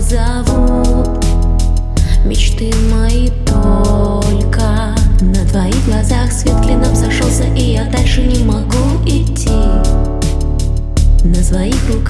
зовут Мечты мои только На твоих глазах. Свет клином сошелся И я дальше не могу идти. На своих руках